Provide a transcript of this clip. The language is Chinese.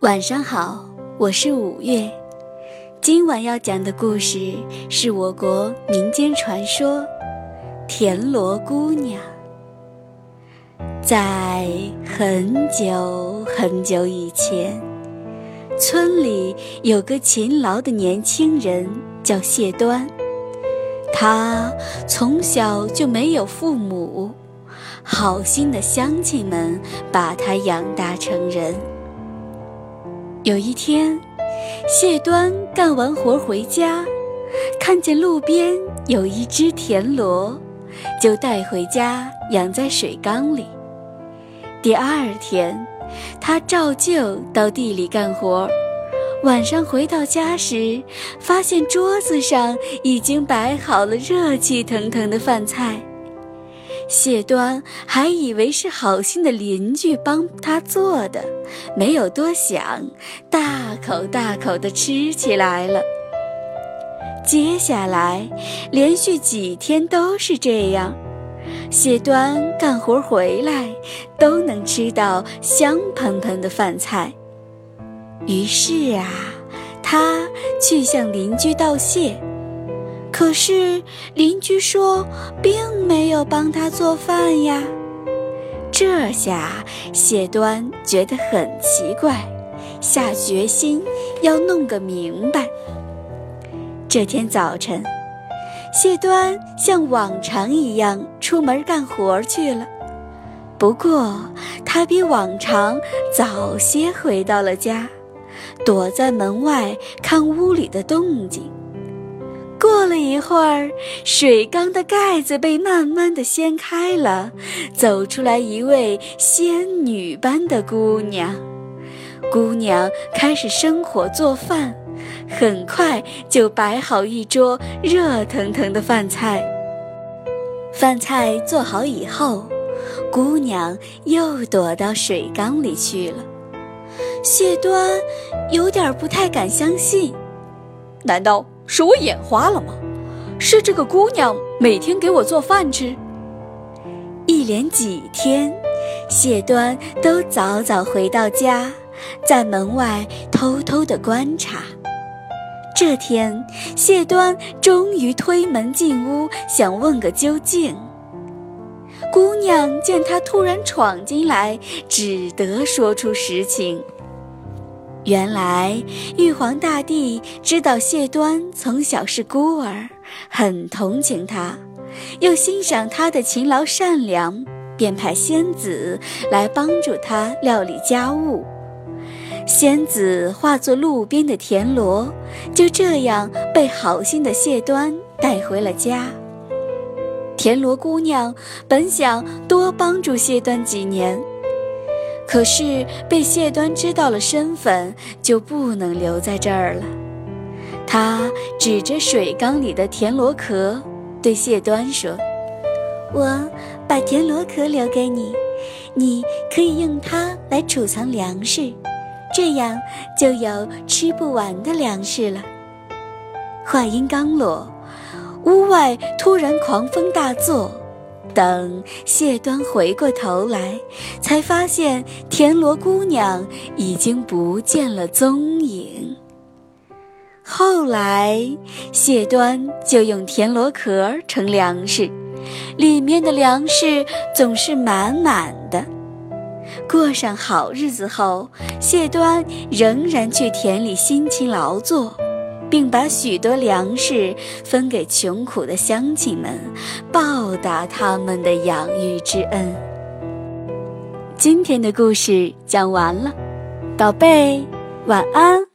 晚上好，我是五月。今晚要讲的故事是我国民间传说《田螺姑娘》。在很久很久以前，村里有个勤劳的年轻人叫谢端，他从小就没有父母，好心的乡亲们把他养大成人。有一天，谢端干完活回家，看见路边有一只田螺，就带回家养在水缸里。第二天，他照旧到地里干活，晚上回到家时，发现桌子上已经摆好了热气腾腾的饭菜。谢端还以为是好心的邻居帮他做的，没有多想，大口大口地吃起来了。接下来，连续几天都是这样，谢端干活回来都能吃到香喷喷的饭菜。于是啊，他去向邻居道谢。可是邻居说，并没有帮他做饭呀。这下谢端觉得很奇怪，下决心要弄个明白。这天早晨，谢端像往常一样出门干活去了。不过他比往常早些回到了家，躲在门外看屋里的动静。过了一会儿，水缸的盖子被慢慢的掀开了，走出来一位仙女般的姑娘。姑娘开始生火做饭，很快就摆好一桌热腾腾的饭菜。饭菜做好以后，姑娘又躲到水缸里去了。谢端有点不太敢相信，难道？是我眼花了吗？是这个姑娘每天给我做饭吃。一连几天，谢端都早早回到家，在门外偷偷的观察。这天，谢端终于推门进屋，想问个究竟。姑娘见他突然闯进来，只得说出实情。原来玉皇大帝知道谢端从小是孤儿，很同情他，又欣赏他的勤劳善良，便派仙子来帮助他料理家务。仙子化作路边的田螺，就这样被好心的谢端带回了家。田螺姑娘本想多帮助谢端几年。可是被谢端知道了身份，就不能留在这儿了。他指着水缸里的田螺壳，对谢端说：“我把田螺壳留给你，你可以用它来储藏粮食，这样就有吃不完的粮食了。”话音刚落，屋外突然狂风大作。等谢端回过头来，才发现田螺姑娘已经不见了踪影。后来，谢端就用田螺壳盛粮食，里面的粮食总是满满的。过上好日子后，谢端仍然去田里辛勤劳作。并把许多粮食分给穷苦的乡亲们，报答他们的养育之恩。今天的故事讲完了，宝贝，晚安。